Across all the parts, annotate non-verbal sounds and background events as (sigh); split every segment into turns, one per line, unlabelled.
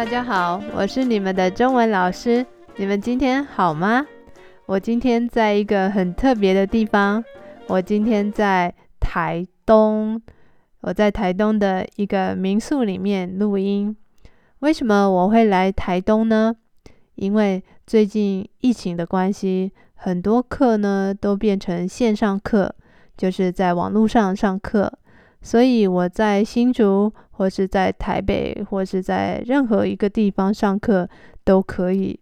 大家好，我是你们的中文老师。你们今天好吗？我今天在一个很特别的地方，我今天在台东，我在台东的一个民宿里面录音。为什么我会来台东呢？因为最近疫情的关系，很多课呢都变成线上课，就是在网络上上课。所以我在新竹，或是在台北，或是在任何一个地方上课都可以。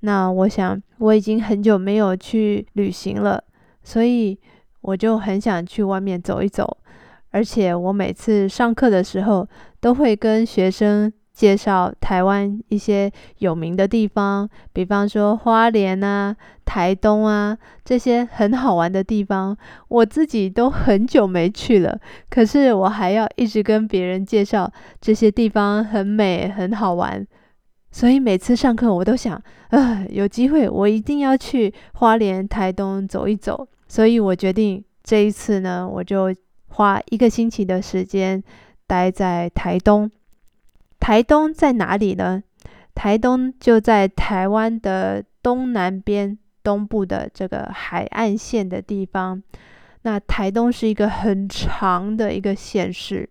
那我想我已经很久没有去旅行了，所以我就很想去外面走一走。而且我每次上课的时候，都会跟学生。介绍台湾一些有名的地方，比方说花莲啊、台东啊这些很好玩的地方，我自己都很久没去了。(laughs) 可是我还要一直跟别人介绍这些地方很美、很好玩，所以每次上课我都想，啊，有机会我一定要去花莲、台东走一走。所以我决定这一次呢，我就花一个星期的时间待在台东。台东在哪里呢？台东就在台湾的东南边，东部的这个海岸线的地方。那台东是一个很长的一个县市，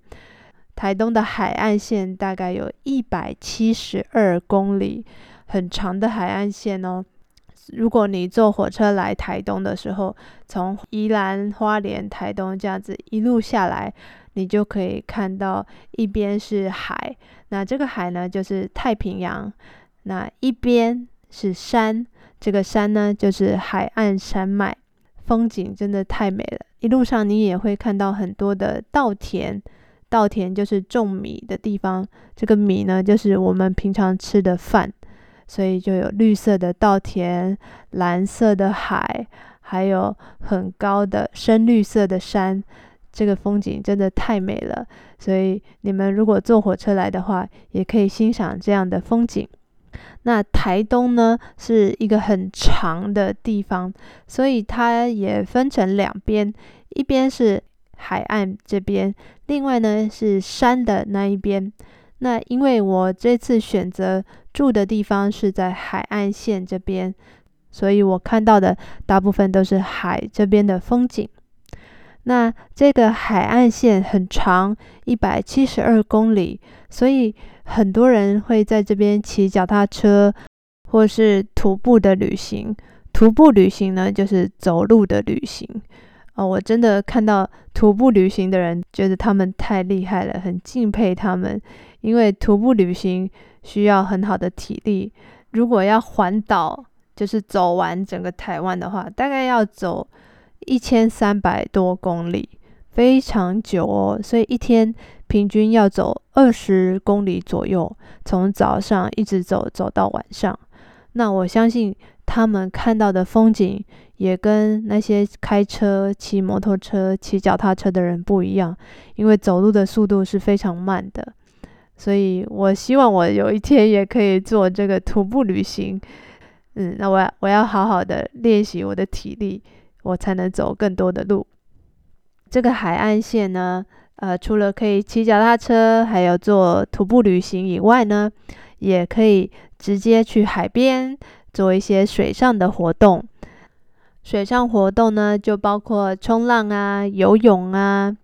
台东的海岸线大概有一百七十二公里，很长的海岸线哦。如果你坐火车来台东的时候，从宜兰花莲、台东这样子一路下来。你就可以看到一边是海，那这个海呢就是太平洋，那一边是山，这个山呢就是海岸山脉，风景真的太美了。一路上你也会看到很多的稻田，稻田就是种米的地方，这个米呢就是我们平常吃的饭，所以就有绿色的稻田、蓝色的海，还有很高的深绿色的山。这个风景真的太美了，所以你们如果坐火车来的话，也可以欣赏这样的风景。那台东呢是一个很长的地方，所以它也分成两边，一边是海岸这边，另外呢是山的那一边。那因为我这次选择住的地方是在海岸线这边，所以我看到的大部分都是海这边的风景。那这个海岸线很长，一百七十二公里，所以很多人会在这边骑脚踏车，或是徒步的旅行。徒步旅行呢，就是走路的旅行。哦，我真的看到徒步旅行的人，觉得他们太厉害了，很敬佩他们。因为徒步旅行需要很好的体力。如果要环岛，就是走完整个台湾的话，大概要走。一千三百多公里，非常久哦，所以一天平均要走二十公里左右，从早上一直走走到晚上。那我相信他们看到的风景也跟那些开车、骑摩托车、骑脚踏车的人不一样，因为走路的速度是非常慢的。所以我希望我有一天也可以做这个徒步旅行。嗯，那我要我要好好的练习我的体力。我才能走更多的路。这个海岸线呢，呃，除了可以骑脚踏车，还有做徒步旅行以外呢，也可以直接去海边做一些水上的活动。水上活动呢，就包括冲浪啊、游泳啊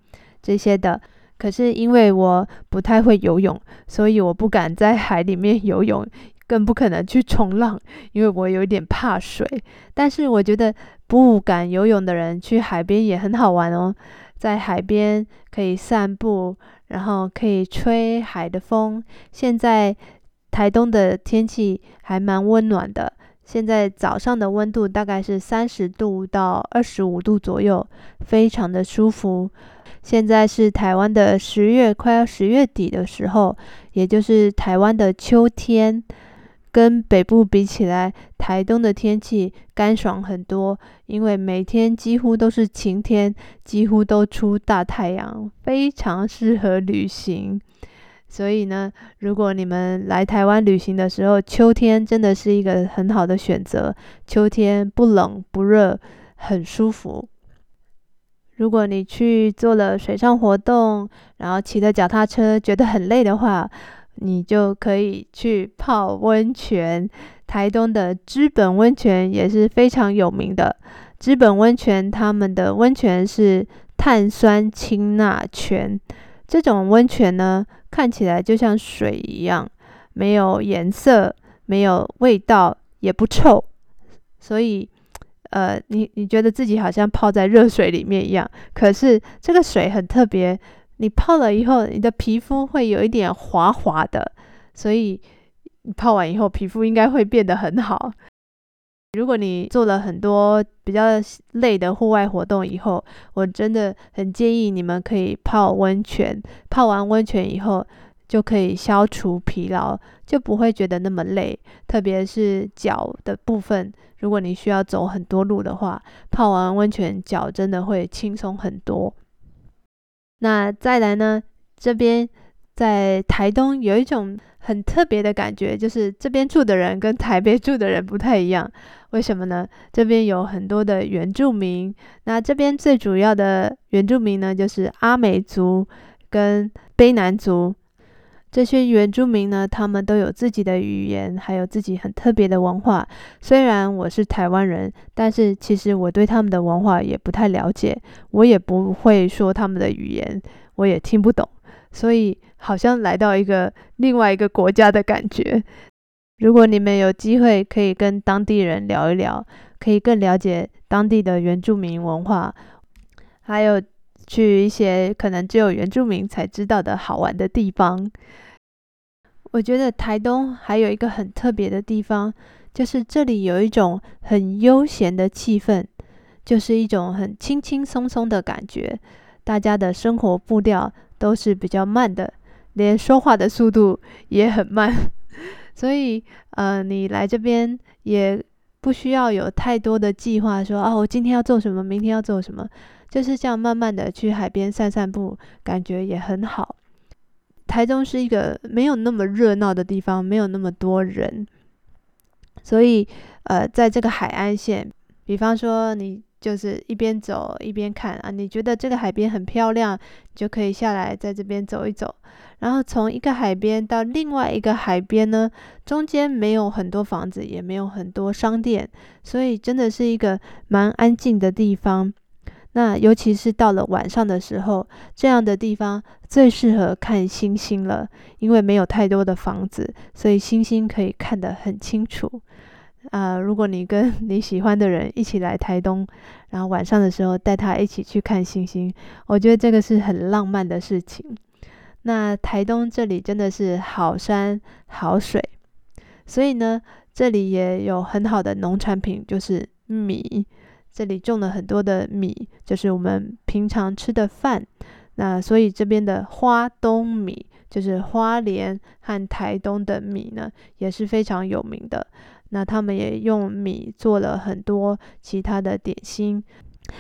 这些的。可是因为我不太会游泳，所以我不敢在海里面 (laughs) 游泳。更不可能去冲浪，因为我有点怕水。但是我觉得不敢游泳的人去海边也很好玩哦，在海边可以散步，然后可以吹海的风。现在台东的天气还蛮温暖的，现在早上的温度大概是三十度到二十五度左右，非常的舒服。现在是台湾的十月，快要十月底的时候，也就是台湾的秋天。跟北部比起来，台东的天气干爽很多，因为每天几乎都是晴天，几乎都出大太阳，非常适合旅行。所以呢，如果你们来台湾旅行的时候，秋天真的是一个很好的选择。秋天不冷不热，很舒服。如果你去做了水上活动，然后骑着脚踏车觉得很累的话，你就可以去泡温泉。台东的知本温泉也是非常有名的。知本温泉，他们的温泉是碳酸氢钠泉。这种温泉呢，看起来就像水一样，没有颜色，没有味道，也不臭。所以，呃，你你觉得自己好像泡在热水里面一样。可是这个水很特别，你泡了以后，你的皮肤会有一点滑滑的。所以。泡完以后，皮肤应该会变得很好。如果你做了很多比较累的户外活动以后，我真的很建议你们可以泡温泉。泡完温泉以后，就可以消除疲劳，就不会觉得那么累。特别是脚的部分，如果你需要走很多路的话，泡完温泉脚真的会轻松很多。那再来呢？这边在台东有一种。很特别的感觉，就是这边住的人跟台北住的人不太一样。为什么呢？这边有很多的原住民。那这边最主要的原住民呢，就是阿美族跟卑南族。这些原住民呢，他们都有自己的语言，还有自己很特别的文化。虽然我是台湾人，但是其实我对他们的文化也不太了解，我也不会说他们的语言，我也听不懂。所以好像来到一个另外一个国家的感觉。如果你们有机会可以跟当地人聊一聊，可以更了解当地的原住民文化，还有去一些可能只有原住民才知道的好玩的地方。我觉得台东还有一个很特别的地方，就是这里有一种很悠闲的气氛，就是一种很轻轻松松的感觉，大家的生活步调。都是比较慢的，连说话的速度也很慢，(laughs) 所以呃，你来这边也不需要有太多的计划，说啊，我今天要做什么，明天要做什么，就是这样慢慢的去海边散散步，感觉也很好。台中是一个没有那么热闹的地方，没有那么多人，所以呃，在这个海岸线，比方说你。就是一边走一边看啊，你觉得这个海边很漂亮，就可以下来在这边走一走。然后从一个海边到另外一个海边呢，中间没有很多房子，也没有很多商店，所以真的是一个蛮安静的地方。那尤其是到了晚上的时候，这样的地方最适合看星星了，因为没有太多的房子，所以星星可以看得很清楚。啊，如果你跟你喜欢的人一起来台东，然后晚上的时候带他一起去看星星，我觉得这个是很浪漫的事情。那台东这里真的是好山好水，所以呢，这里也有很好的农产品，就是米。这里种了很多的米，就是我们平常吃的饭。那所以这边的花东米，就是花莲和台东的米呢，也是非常有名的。那他们也用米做了很多其他的点心，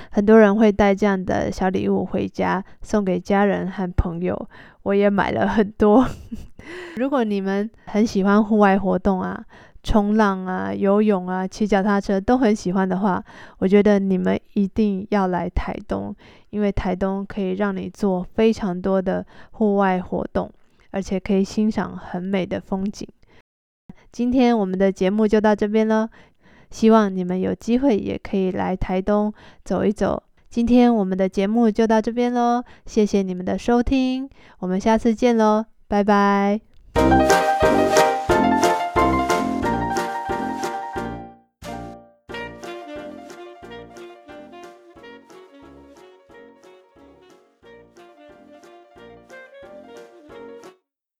很多人会带这样的小礼物回家送给家人和朋友。我也买了很多。(laughs) 如果你们很喜欢户外活动啊，冲浪啊、游泳啊、骑脚踏车都很喜欢的话，我觉得你们一定要来台东，因为台东可以让你做非常多的户外活动，而且可以欣赏很美的风景。今天我们的节目就到这边了，希望你们有机会也可以来台东走一走。今天我们的节目就到这边喽，谢谢你们的收听，我们下次见喽，拜拜。